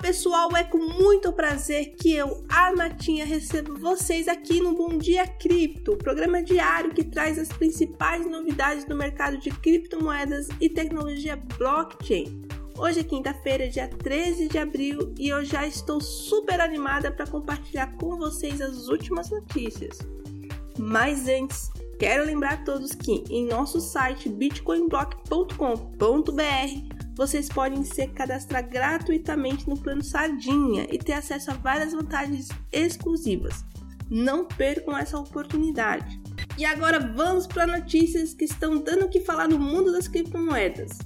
pessoal, é com muito prazer que eu, a Matinha, recebo vocês aqui no Bom Dia Cripto, programa diário que traz as principais novidades do mercado de criptomoedas e tecnologia blockchain. Hoje é quinta-feira, dia 13 de abril, e eu já estou super animada para compartilhar com vocês as últimas notícias. Mas antes, quero lembrar a todos que em nosso site bitcoinblock.com.br vocês podem se cadastrar gratuitamente no plano Sardinha e ter acesso a várias vantagens exclusivas. Não percam essa oportunidade. E agora vamos para notícias que estão dando o que falar no mundo das criptomoedas.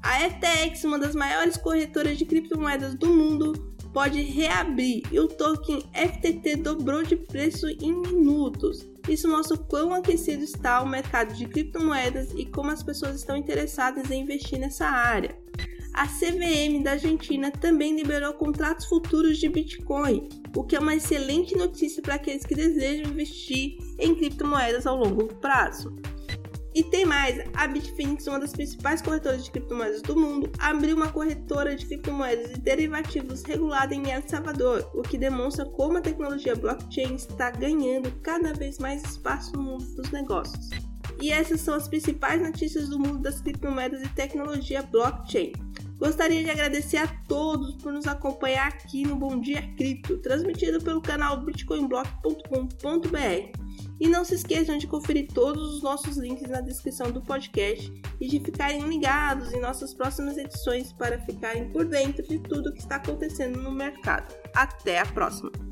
A FTX, uma das maiores corretoras de criptomoedas do mundo, pode reabrir e o token FTT dobrou de preço em minutos. Isso mostra o quão aquecido está o mercado de criptomoedas e como as pessoas estão interessadas em investir nessa área a CVM da Argentina também liberou contratos futuros de Bitcoin, o que é uma excelente notícia para aqueles que desejam investir em criptomoedas ao longo prazo. E tem mais, a Bitfinex, uma das principais corretoras de criptomoedas do mundo, abriu uma corretora de criptomoedas e derivativos regulada em El Salvador, o que demonstra como a tecnologia blockchain está ganhando cada vez mais espaço no mundo dos negócios. E essas são as principais notícias do mundo das criptomoedas e tecnologia blockchain. Gostaria de agradecer a todos por nos acompanhar aqui no Bom Dia Cripto, transmitido pelo canal bitcoinblock.com.br. E não se esqueçam de conferir todos os nossos links na descrição do podcast e de ficarem ligados em nossas próximas edições para ficarem por dentro de tudo que está acontecendo no mercado. Até a próxima!